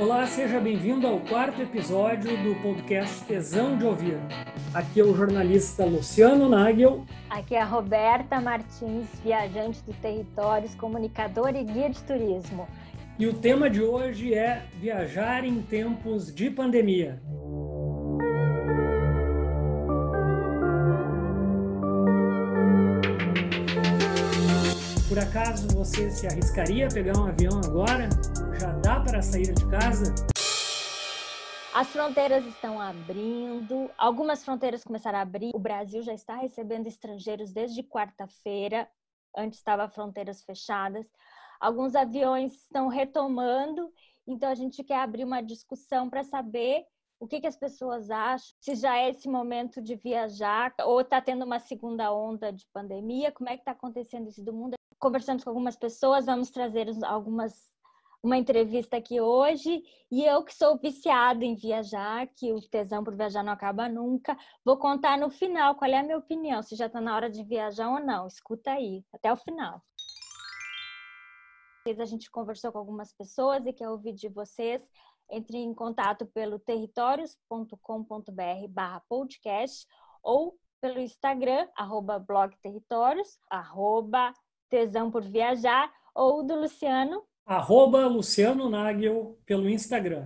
Olá, seja bem-vindo ao quarto episódio do podcast Tesão de Ouvir. Aqui é o jornalista Luciano Nagel. Aqui é a Roberta Martins, viajante do territórios, comunicadora e guia de turismo. E o tema de hoje é viajar em tempos de pandemia. Por acaso você se arriscaria a pegar um avião agora? Já dá para sair de casa? As fronteiras estão abrindo, algumas fronteiras começaram a abrir. O Brasil já está recebendo estrangeiros desde quarta-feira, antes estava fronteiras fechadas. Alguns aviões estão retomando, então a gente quer abrir uma discussão para saber o que, que, as pessoas acham, se já é esse momento de viajar ou está tendo uma segunda onda de pandemia, como é que está acontecendo isso do mundo conversamos com algumas pessoas, vamos trazer algumas uma entrevista aqui hoje e eu que sou viciada em viajar, que o tesão por viajar não acaba nunca, vou contar no final qual é a minha opinião, se já está na hora de viajar ou não. Escuta aí, até o final. A gente conversou com algumas pessoas e quer ouvir de vocês. Entre em contato pelo territórios.com.br barra podcast ou pelo Instagram, arroba blog territórios, arroba Tesão por Viajar, ou do Luciano. Arroba Luciano Nagel pelo Instagram.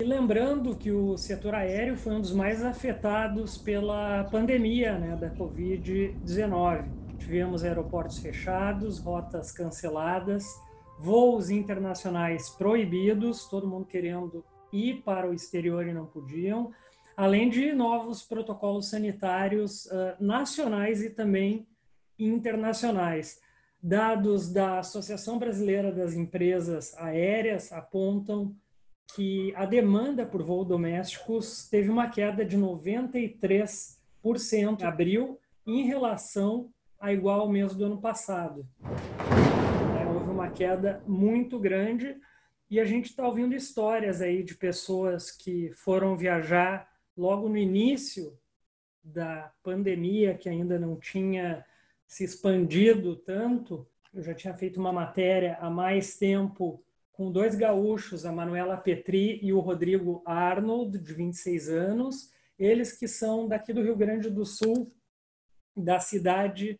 E lembrando que o setor aéreo foi um dos mais afetados pela pandemia né, da Covid-19. Tivemos aeroportos fechados, rotas canceladas, voos internacionais proibidos, todo mundo querendo ir para o exterior e não podiam, além de novos protocolos sanitários uh, nacionais e também internacionais. Dados da Associação Brasileira das Empresas Aéreas apontam que a demanda por voos domésticos teve uma queda de 93% em abril em relação a igual mês do ano passado. É, houve uma queda muito grande e a gente está ouvindo histórias aí de pessoas que foram viajar logo no início da pandemia, que ainda não tinha se expandido tanto. Eu já tinha feito uma matéria há mais tempo com dois gaúchos, a Manuela Petri e o Rodrigo Arnold, de 26 anos, eles que são daqui do Rio Grande do Sul, da cidade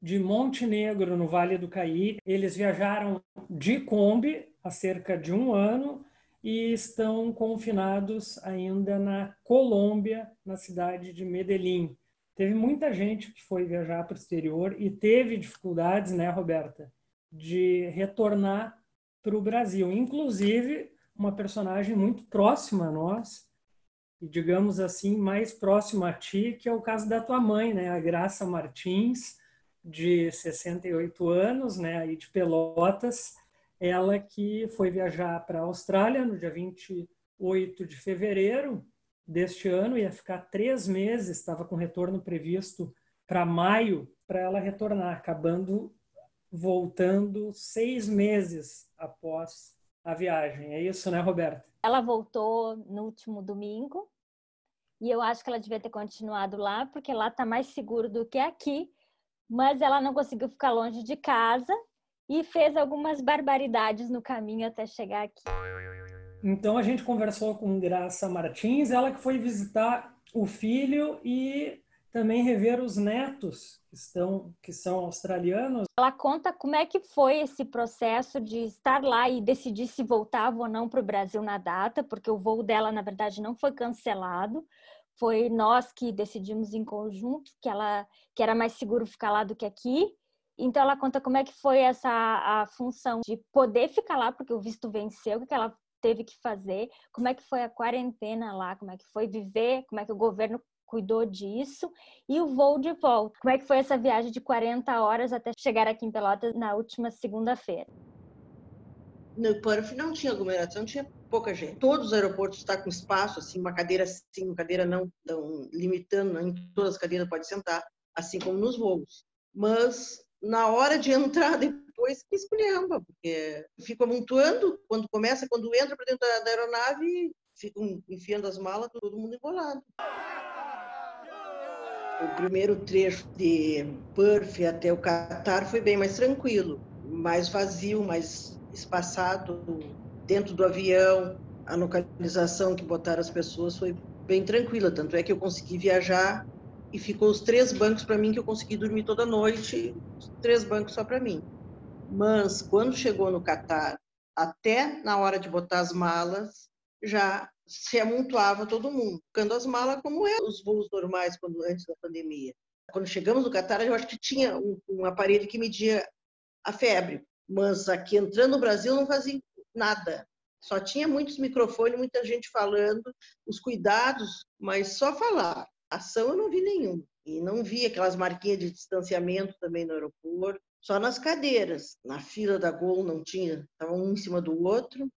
de Montenegro, no Vale do Caí. Eles viajaram de Kombi há cerca de um ano e estão confinados ainda na Colômbia, na cidade de Medellín. Teve muita gente que foi viajar para o exterior e teve dificuldades, né, Roberta, de retornar para o Brasil. Inclusive, uma personagem muito próxima a nós, e digamos assim, mais próxima a ti, que é o caso da tua mãe, né, a Graça Martins, de 68 anos, né, aí de Pelotas, ela que foi viajar para a Austrália no dia 28 de fevereiro deste ano, ia ficar três meses, estava com retorno previsto para maio, para ela retornar, acabando voltando seis meses após a viagem. É isso, né, Roberta? Ela voltou no último domingo e eu acho que ela devia ter continuado lá, porque lá está mais seguro do que aqui, mas ela não conseguiu ficar longe de casa e fez algumas barbaridades no caminho até chegar aqui. Então a gente conversou com Graça Martins, ela que foi visitar o filho e também rever os netos que estão que são australianos. Ela conta como é que foi esse processo de estar lá e decidir se voltava ou não para o Brasil na data, porque o voo dela na verdade não foi cancelado. Foi nós que decidimos em conjunto que ela que era mais seguro ficar lá do que aqui. Então ela conta como é que foi essa a função de poder ficar lá porque o visto venceu, que ela teve que fazer, como é que foi a quarentena lá, como é que foi viver, como é que o governo cuidou disso e o voo de volta. Como é que foi essa viagem de 40 horas até chegar aqui em Pelotas na última segunda-feira? No Perth não tinha aglomeração, tinha pouca gente. Todos os aeroportos estão tá com espaço, assim, uma cadeira sim, uma cadeira não, tão limitando, em todas as cadeiras pode sentar, assim como nos voos. Mas na hora de entrar depois que esculhamba, porque fico amontoando, quando começa, quando entra para dentro da, da aeronave, ficam enfiando as malas, todo mundo embolado. O primeiro trecho de Perth até o Catar foi bem mais tranquilo, mais vazio, mais espaçado dentro do avião, a localização que botaram as pessoas foi bem tranquila, tanto é que eu consegui viajar e ficou os três bancos para mim que eu consegui dormir toda noite, três bancos só para mim. Mas quando chegou no Catar, até na hora de botar as malas, já se amontoava todo mundo, ficando as malas como é os voos normais quando antes da pandemia. Quando chegamos no Catar, eu acho que tinha um, um aparelho que media a febre, mas aqui entrando no Brasil não fazia nada. Só tinha muitos microfones, muita gente falando, os cuidados, mas só falar. Ação eu não vi nenhum. E não vi aquelas marquinhas de distanciamento também no aeroporto, só nas cadeiras. Na fila da Gol não tinha, estava um em cima do outro.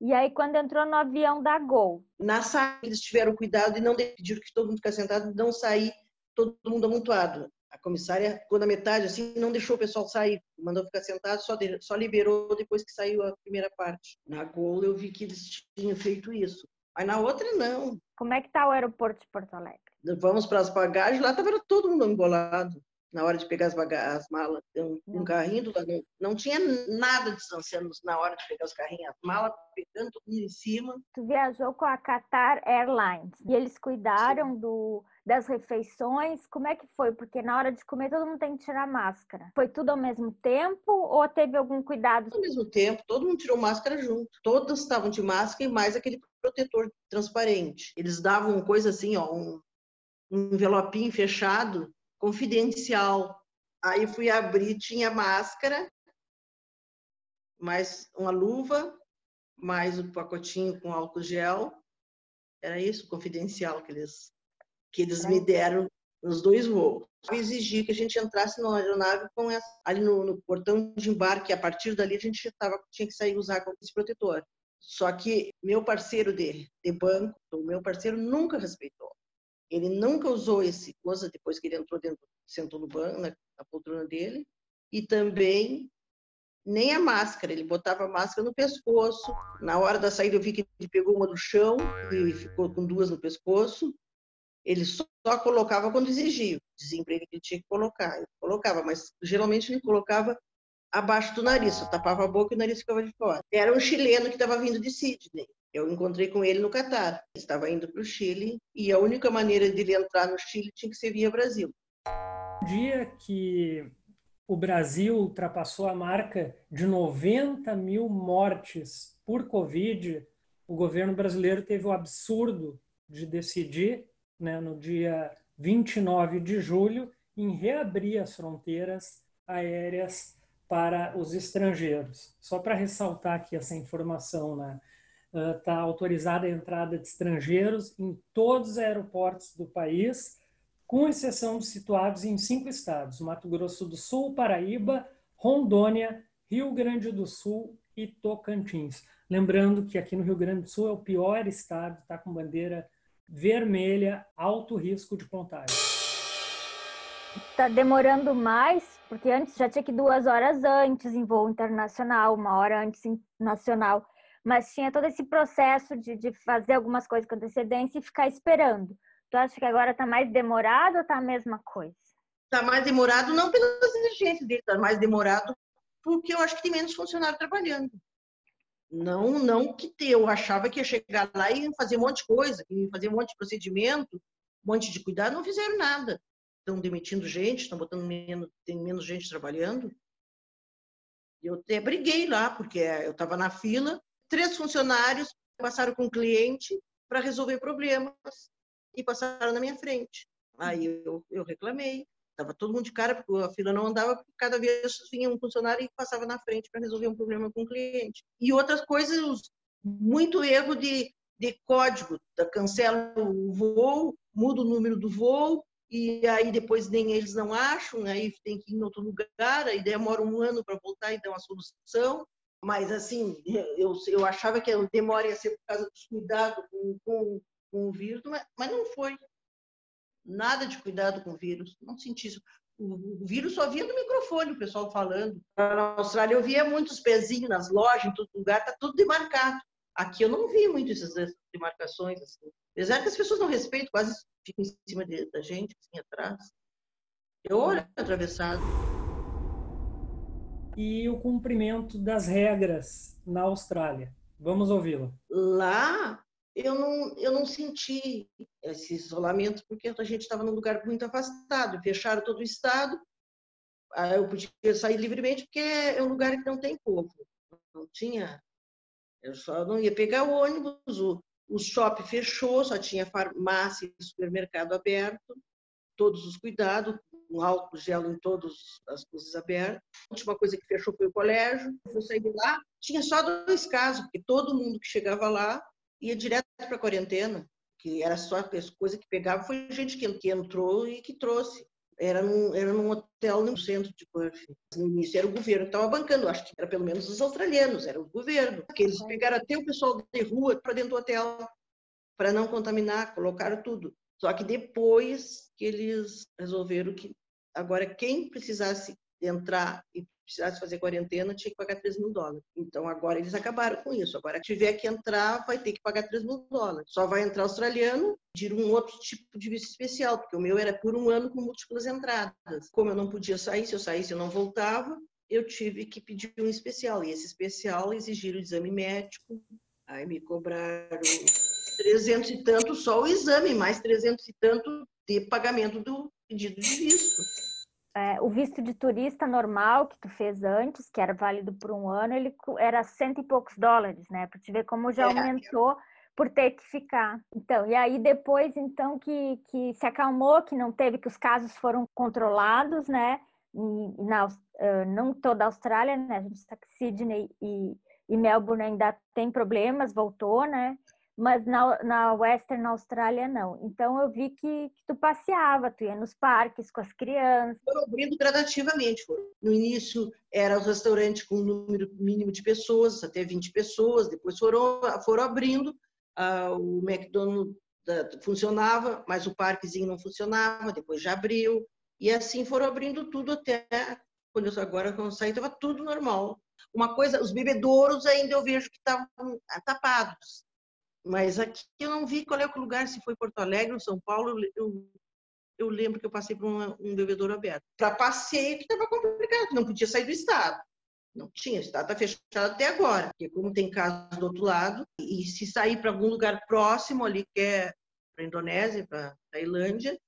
E aí, quando entrou no avião da Gol? Na saída, eles tiveram cuidado e não pediram que todo mundo ficasse sentado, não sair todo mundo amontoado. A comissária, quando a metade, assim, não deixou o pessoal sair, mandou ficar sentado, só, de, só liberou depois que saiu a primeira parte. Na Gol eu vi que eles tinham feito isso. Mas na outra, não. Como é que está o aeroporto de Porto Alegre? Vamos para as bagagens, lá estava todo mundo embolado na hora de pegar as, as malas. Um, um carrinho do lado, não tinha nada distanciando na hora de pegar os carrinhos, as malas pegando tudo em cima. Tu viajou com a Qatar Airlines e eles cuidaram do das refeições, como é que foi? Porque na hora de comer todo mundo tem que tirar máscara. Foi tudo ao mesmo tempo ou teve algum cuidado? Ao mesmo tempo, todo mundo tirou máscara junto. Todos estavam de máscara e mais aquele protetor transparente. Eles davam coisa assim, ó, um, um envelopinho fechado, confidencial. Aí fui abrir, tinha máscara, mais uma luva, mais um pacotinho com álcool gel. Era isso, confidencial que eles que eles me deram nos dois voos. Eu exigi que a gente entrasse na aeronave com essa, ali no, no, portão de embarque. A partir dali a gente tava, tinha que sair usar com esse protetor. Só que meu parceiro de, de banco, o meu parceiro nunca respeitou. Ele nunca usou esse coisa depois que ele entrou dentro, sentou no banco, na, na poltrona dele, e também nem a máscara. Ele botava a máscara no pescoço. Na hora da saída eu vi que ele pegou uma do chão e ficou com duas no pescoço. Ele só colocava quando exigia, dizia para ele que ele tinha que colocar. Ele colocava, mas geralmente ele colocava abaixo do nariz, só tapava a boca e o nariz ficava de fora. Era um chileno que estava vindo de Sydney. Eu encontrei com ele no Catar. Estava indo para o Chile e a única maneira de ele entrar no Chile tinha que ser via Brasil. No dia que o Brasil ultrapassou a marca de 90 mil mortes por Covid, o governo brasileiro teve o absurdo de decidir né, no dia 29 de julho, em reabrir as fronteiras aéreas para os estrangeiros. Só para ressaltar aqui essa informação, né? Está uh, autorizada a entrada de estrangeiros em todos os aeroportos do país, com exceção de situados em cinco estados: Mato Grosso do Sul, Paraíba, Rondônia, Rio Grande do Sul e Tocantins. Lembrando que aqui no Rio Grande do Sul é o pior estado, está com bandeira vermelha, alto risco de contágio. Está demorando mais, porque antes já tinha que duas horas antes em voo internacional, uma hora antes nacional, mas tinha todo esse processo de, de fazer algumas coisas com antecedência e ficar esperando. Tu acha que agora está mais demorado ou está a mesma coisa? Está mais demorado não pelas exigências dele, está mais demorado porque eu acho que tem menos funcionário trabalhando. Não, não que eu achava que ia chegar lá e fazer um monte de coisa, fazer um monte de procedimento, um monte de cuidado, não fizeram nada. Estão demitindo gente, estão botando menos, tem menos gente trabalhando. Eu até briguei lá, porque eu estava na fila, três funcionários passaram com o cliente para resolver problemas e passaram na minha frente. Aí eu, eu reclamei. Estava todo mundo de cara, porque a fila não andava, porque cada vez vinha um funcionário e passava na frente para resolver um problema com o cliente. E outras coisas, muito erro de, de código, cancela o voo, muda o número do voo, e aí depois nem eles não acham, aí tem que ir em outro lugar, aí demora um ano para voltar e dar uma solução. Mas, assim, eu, eu achava que a demora ia ser por causa dos cuidados com, com, com o vírus, mas, mas não foi nada de cuidado com o vírus, não senti isso. O, vírus só via no microfone, o pessoal falando. Na Austrália eu via muitos pezinhos nas lojas, em todo lugar, tá tudo demarcado. Aqui eu não vi muito essas demarcações. Assim. Apesar que as pessoas não respeitam, quase ficam em cima de, da gente, assim, atrás. Eu olho atravessado. e o cumprimento das regras na Austrália. Vamos ouvi-lo. Lá eu não, eu não senti esse isolamento porque a gente estava num lugar muito afastado, fecharam todo o estado. Eu podia sair livremente porque é um lugar que não tem povo. Não tinha. Eu só não ia pegar o ônibus, o, o shopping fechou, só tinha farmácia e supermercado aberto, todos os cuidados, um álcool gel em todas as coisas abertas. A última coisa que fechou foi o colégio. Eu saí de lá, tinha só dois casos, porque todo mundo que chegava lá ia direto para a quarentena, que era só a coisa que pegava, foi gente que, que entrou e que trouxe. Era num, era num hotel no centro de Perth. No início era o governo que estava bancando, acho que era pelo menos os australianos, era o governo. Que eles pegaram até o pessoal de rua para dentro do hotel, para não contaminar, colocaram tudo. Só que depois que eles resolveram que agora quem precisasse entrar e precisasse fazer quarentena, tinha que pagar 3 mil dólares. Então, agora eles acabaram com isso. Agora, tiver que entrar, vai ter que pagar 3 mil dólares. Só vai entrar australiano, pedir um outro tipo de visto especial, porque o meu era por um ano com múltiplas entradas. Como eu não podia sair, se eu saísse, eu não voltava, eu tive que pedir um especial. E esse especial exigiram o exame médico, aí me cobraram 300 e tanto só o exame, mais 300 e tanto de pagamento do pedido de visto é, o visto de turista normal que tu fez antes, que era válido por um ano, ele era cento e poucos dólares, né? Para te ver como já é, aumentou por ter que ficar. Então, e aí depois, então, que, que se acalmou, que não teve, que os casos foram controlados, né? E, na, uh, não toda a Austrália, né? A gente sabe que Sydney e, e Melbourne ainda tem problemas, voltou, né? Mas na, na Western Austrália não. Então eu vi que, que, tu passeava, tu ia nos parques com as crianças. Foram abrindo gradativamente. No início era o restaurante com um número mínimo de pessoas, até 20 pessoas, depois foram, foram abrindo, ah, o McDonald's funcionava, mas o parquezinho não funcionava, depois já abriu, e assim foram abrindo tudo até quando eu, agora quando eu saí estava tudo normal. Uma coisa, os bebedouros ainda eu vejo que estavam tapados, mas aqui eu não vi qual é o lugar, se foi Porto Alegre ou São Paulo. Eu, eu lembro que eu passei por uma, um bebedouro aberto. Para passeio que estava complicado, não podia sair do estado. Não tinha, o estado está fechado até agora, porque como tem casos do outro lado, e se sair para algum lugar próximo ali, que é para Indonésia, para Tailândia,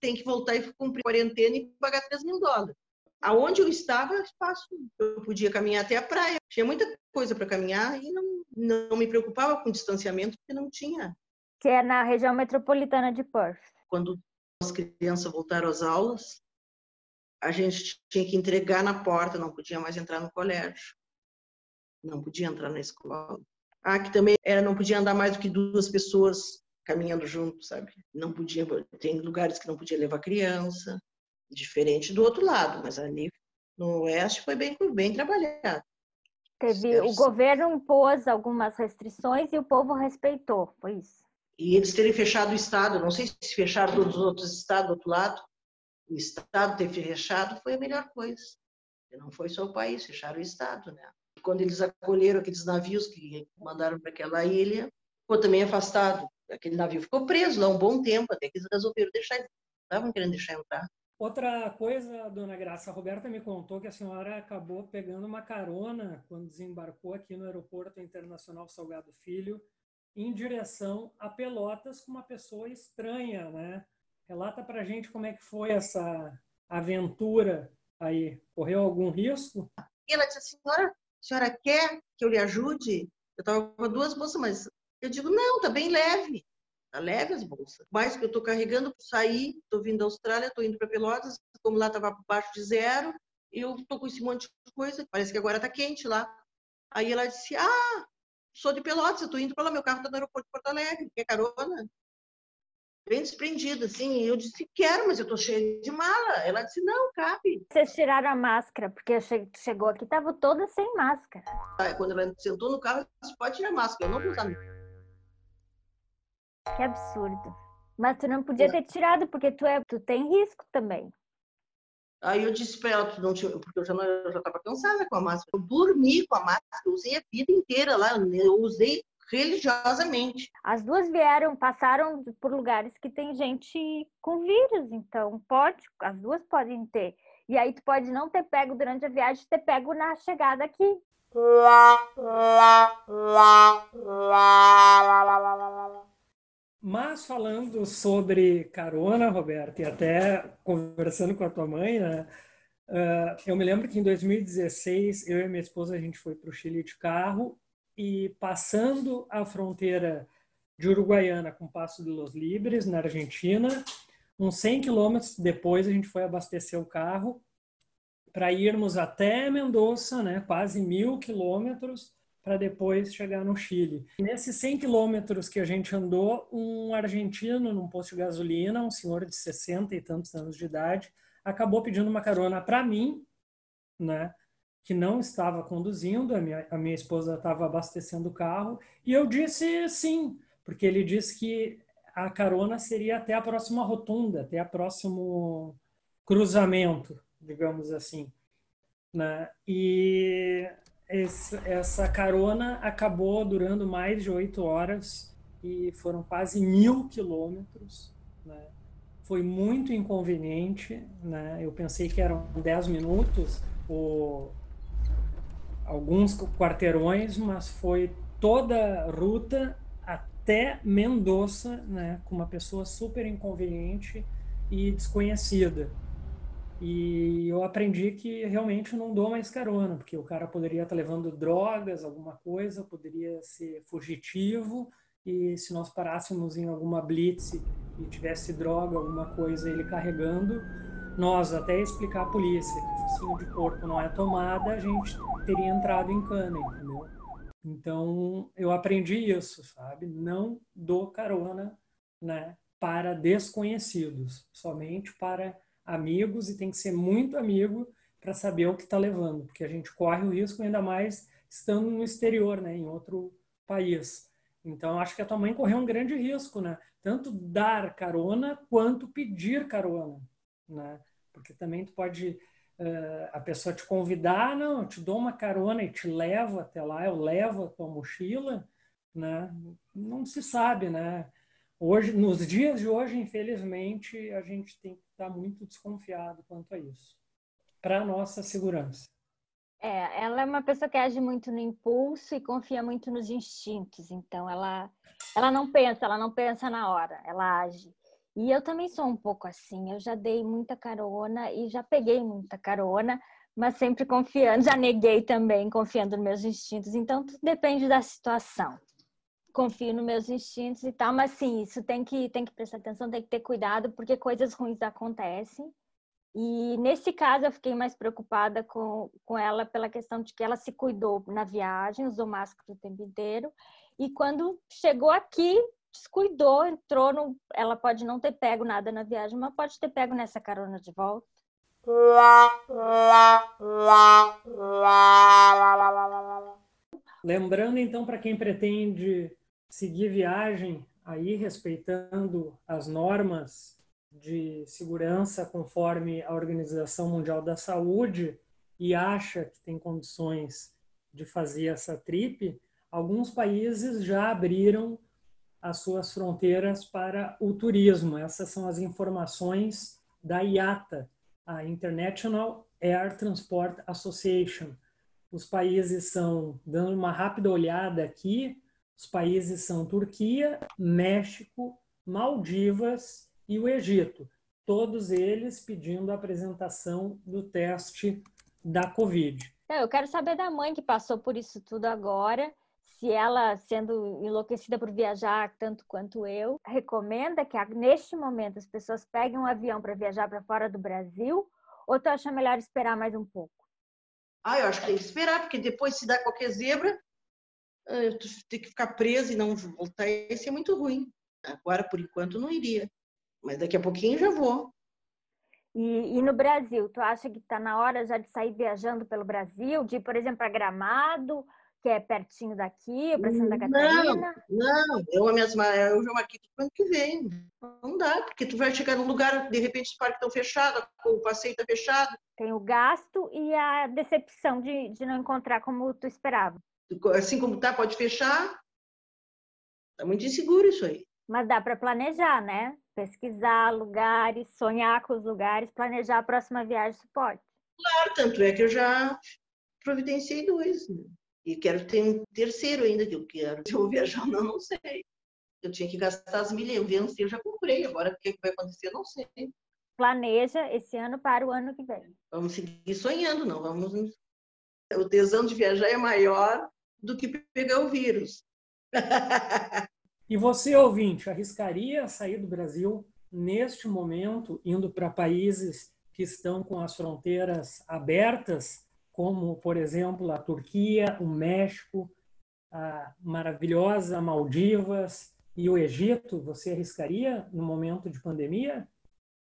tem que voltar e cumprir quarentena e pagar 3 mil dólares. Aonde eu estava, espaço, eu podia caminhar até a praia. Tinha muita coisa para caminhar e não, não me preocupava com distanciamento, porque não tinha. Que é na região metropolitana de Perth. Quando as crianças voltaram às aulas, a gente tinha que entregar na porta, não podia mais entrar no colégio. Não podia entrar na escola. Ah, que também era, não podia andar mais do que duas pessoas caminhando junto, sabe? Não podia, tem lugares que não podia levar criança diferente do outro lado, mas ali no oeste foi bem, bem trabalhado. Teve, o governo impôs algumas restrições e o povo respeitou, foi isso. E eles terem fechado o Estado, não sei se fecharam todos os outros estados do outro lado, o Estado ter fechado foi a melhor coisa. Não foi só o país, fecharam o Estado, né? Quando eles acolheram aqueles navios que mandaram para aquela ilha, ficou também afastado. Aquele navio ficou preso lá um bom tempo, até que eles resolveram deixar, estavam querendo deixar entrar. Outra coisa, dona Graça, a Roberta me contou que a senhora acabou pegando uma carona quando desembarcou aqui no Aeroporto Internacional Salgado Filho, em direção a Pelotas com uma pessoa estranha, né? Relata pra gente como é que foi essa aventura aí. Correu algum risco? Ela disse, senhora, a senhora quer que eu lhe ajude? Eu estava com duas bolsas, mas eu digo, não, tá bem leve. Tá leve as bolsas. Mais que eu estou carregando, sair, estou vindo da Austrália, estou indo para Pelotas, como lá estava abaixo de zero, eu estou com esse monte de coisa, parece que agora está quente lá. Aí ela disse, ah, sou de Pelotas, eu estou indo para lá, meu carro está no aeroporto de Porto Alegre, quer carona? Bem desprendida, assim. Eu disse, quero, mas eu estou cheia de mala. Ela disse, não, cabe. Vocês tiraram a máscara, porque chegou aqui, estava toda sem máscara. Quando ela sentou no carro, ela disse, pode tirar a máscara, eu não vou usar que absurdo. Mas tu não podia ter tirado, porque tu, é, tu tem risco também. Aí eu disse para ela, tu não tinha, porque eu já estava cansada com a máscara. Eu dormi com a máscara, eu usei a vida inteira lá, eu usei religiosamente. As duas vieram, passaram por lugares que tem gente com vírus, então pode, as duas podem ter. E aí tu pode não ter pego durante a viagem, ter pego na chegada aqui. Mas falando sobre carona, Roberto, e até conversando com a tua mãe, né? Uh, eu me lembro que em 2016 eu e minha esposa a gente foi para o Chile de carro e passando a fronteira de Uruguaiana com Passo de los Libres na Argentina, uns 100 quilômetros depois a gente foi abastecer o carro para irmos até Mendoza, né? Quase mil quilômetros para depois chegar no Chile. Nesses 100 quilômetros que a gente andou, um argentino num posto de gasolina, um senhor de 60 e tantos anos de idade, acabou pedindo uma carona para mim, né? Que não estava conduzindo, a minha, a minha esposa estava abastecendo o carro, e eu disse sim, porque ele disse que a carona seria até a próxima rotunda, até o próximo cruzamento, digamos assim. Né? E esse, essa carona acabou durando mais de oito horas e foram quase mil quilômetros. Né? Foi muito inconveniente. Né? Eu pensei que eram dez minutos, ou alguns quarteirões, mas foi toda a ruta até Mendoza, né, com uma pessoa super inconveniente e desconhecida. E eu aprendi que realmente não dou mais carona, porque o cara poderia estar levando drogas, alguma coisa, poderia ser fugitivo, e se nós parássemos em alguma blitz e tivesse droga, alguma coisa ele carregando, nós até explicar à polícia que o focinho de corpo não é tomada, a gente teria entrado em cana, entendeu? Então eu aprendi isso, sabe? Não dou carona, né, para desconhecidos, somente para amigos e tem que ser muito amigo para saber o que está levando, porque a gente corre o risco ainda mais estando no exterior, né, em outro país. Então, acho que a tua mãe correu um grande risco, né? Tanto dar carona quanto pedir carona, né? Porque também tu pode uh, a pessoa te convidar, não, eu te dou uma carona e te levo até lá, eu levo a tua mochila, né? Não se sabe, né? Hoje, nos dias de hoje, infelizmente, a gente tem que estar muito desconfiado quanto a isso, para nossa segurança. É, ela é uma pessoa que age muito no impulso e confia muito nos instintos. Então, ela, ela não pensa, ela não pensa na hora, ela age. E eu também sou um pouco assim. Eu já dei muita carona e já peguei muita carona, mas sempre confiando. Já neguei também, confiando nos meus instintos. Então, tudo depende da situação confio nos meus instintos e tal, mas sim, isso tem que, tem que prestar atenção, tem que ter cuidado, porque coisas ruins acontecem. E nesse caso eu fiquei mais preocupada com, com ela pela questão de que ela se cuidou na viagem, usou máscara o tempo inteiro, e quando chegou aqui, descuidou, entrou no. Ela pode não ter pego nada na viagem, mas pode ter pego nessa carona de volta. Lembrando então para quem pretende seguir viagem aí respeitando as normas de segurança conforme a Organização Mundial da Saúde e acha que tem condições de fazer essa trip, alguns países já abriram as suas fronteiras para o turismo. Essas são as informações da IATA, a International Air Transport Association. Os países são, dando uma rápida olhada aqui, os países são Turquia, México, Maldivas e o Egito. Todos eles pedindo a apresentação do teste da Covid. É, eu quero saber da mãe que passou por isso tudo agora, se ela, sendo enlouquecida por viajar tanto quanto eu, recomenda que neste momento as pessoas peguem um avião para viajar para fora do Brasil, ou tu acha melhor esperar mais um pouco? Ah, eu acho que tem que esperar, porque depois se dá qualquer zebra, tu ter que ficar preso e não voltar, isso é muito ruim. Agora, por enquanto, não iria. Mas daqui a pouquinho já vou. E, e no Brasil, tu acha que está na hora já de sair viajando pelo Brasil, de ir, por exemplo, para Gramado, que é pertinho daqui, para Santa Catarina? Não, não. Eu, a minha, eu já marquei tudo ano que vem. Não dá, porque tu vai chegar num lugar, de repente os parques estão fechados, o passeio está fechado. Tem o gasto e a decepção de, de não encontrar como tu esperava assim como tá, pode fechar. Tá muito inseguro isso aí. Mas dá para planejar, né? pesquisar lugares, sonhar com os lugares, planejar a próxima viagem de suporte. Claro, tanto é que eu já providenciei dois. Né? E quero ter um terceiro ainda que eu quero. Se eu vou viajar, não, não sei. Eu tinha que gastar as milhas, eu eu já comprei. Agora o que vai acontecer, não sei. Planeja esse ano para o ano que vem. Vamos seguir sonhando, não vamos. O tesão de viajar é maior do que pegar o vírus. e você, ouvinte, arriscaria sair do Brasil neste momento, indo para países que estão com as fronteiras abertas, como, por exemplo, a Turquia, o México, a maravilhosa Maldivas e o Egito? Você arriscaria no momento de pandemia?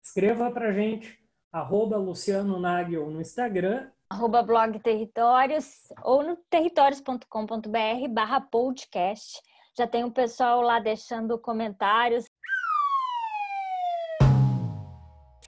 Escreva para a gente, arroba Luciano Nagel no Instagram. Arroba blog Territórios ou no territórios.com.br barra podcast. Já tem um pessoal lá deixando comentários.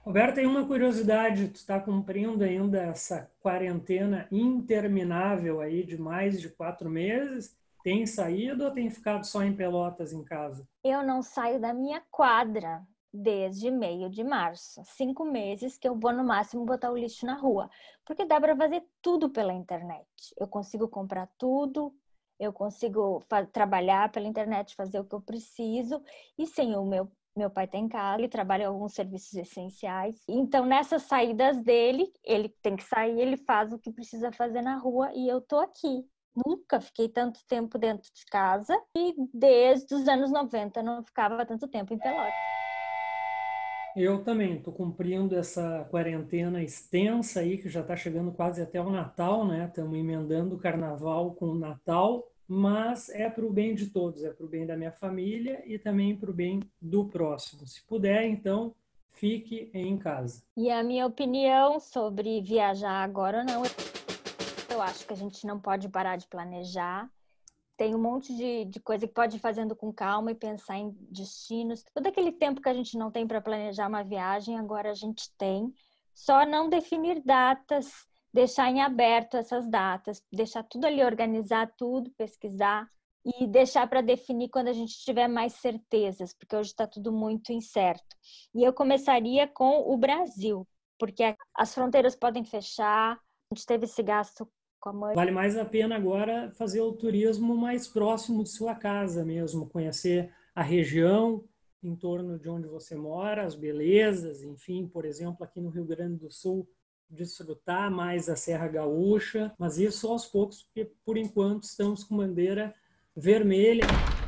Roberto, tem uma curiosidade, tu está cumprindo ainda essa quarentena interminável aí de mais de quatro meses. Tem saído ou tem ficado só em Pelotas em casa? Eu não saio da minha quadra desde meio de março. Cinco meses que eu vou no máximo botar o lixo na rua. Porque dá para fazer tudo pela internet. Eu consigo comprar tudo, eu consigo trabalhar pela internet, fazer o que eu preciso. E sem o meu meu pai tem tá casa, ele trabalha em alguns serviços essenciais. Então, nessas saídas dele, ele tem que sair, ele faz o que precisa fazer na rua e eu tô aqui. Nunca fiquei tanto tempo dentro de casa e desde os anos 90 não ficava tanto tempo em Pelotas. Eu também estou cumprindo essa quarentena extensa aí, que já está chegando quase até o Natal, né? Estamos emendando o Carnaval com o Natal, mas é para o bem de todos, é para o bem da minha família e também para o bem do próximo. Se puder, então, fique em casa. E a minha opinião sobre viajar agora não, eu acho que a gente não pode parar de planejar tem um monte de, de coisa que pode ir fazendo com calma e pensar em destinos. Todo aquele tempo que a gente não tem para planejar uma viagem, agora a gente tem. Só não definir datas, deixar em aberto essas datas, deixar tudo ali, organizar tudo, pesquisar e deixar para definir quando a gente tiver mais certezas, porque hoje está tudo muito incerto. E eu começaria com o Brasil, porque as fronteiras podem fechar, a gente teve esse gasto com a mãe. Vale mais a pena agora fazer o turismo mais próximo de sua casa mesmo, conhecer a região em torno de onde você mora, as belezas, enfim, por exemplo, aqui no Rio Grande do Sul, desfrutar mais a Serra Gaúcha, mas isso aos poucos, porque por enquanto estamos com bandeira vermelha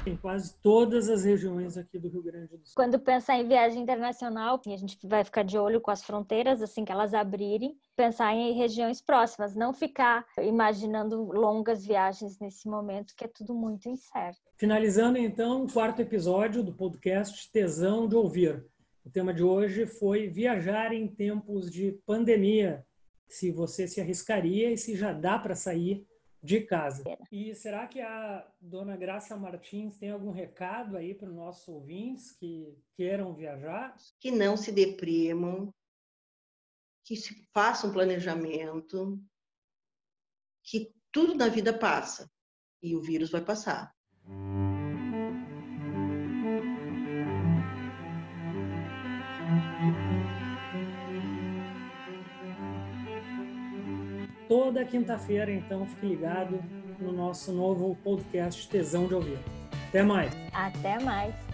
em quase todas as regiões aqui do Rio Grande do Sul. Quando pensar em viagem internacional, a gente vai ficar de olho com as fronteiras assim que elas abrirem, pensar em regiões próximas, não ficar imaginando longas viagens nesse momento que é tudo muito incerto. Finalizando então o quarto episódio do podcast Tesão de Ouvir. O tema de hoje foi viajar em tempos de pandemia. Se você se arriscaria e se já dá para sair de casa. E será que a dona Graça Martins tem algum recado aí para os nossos ouvintes que queiram viajar? Que não se deprimam, que se façam um planejamento, que tudo na vida passa e o vírus vai passar. Toda quinta-feira, então fique ligado no nosso novo podcast Tesão de Ouvir. Até mais. Até mais.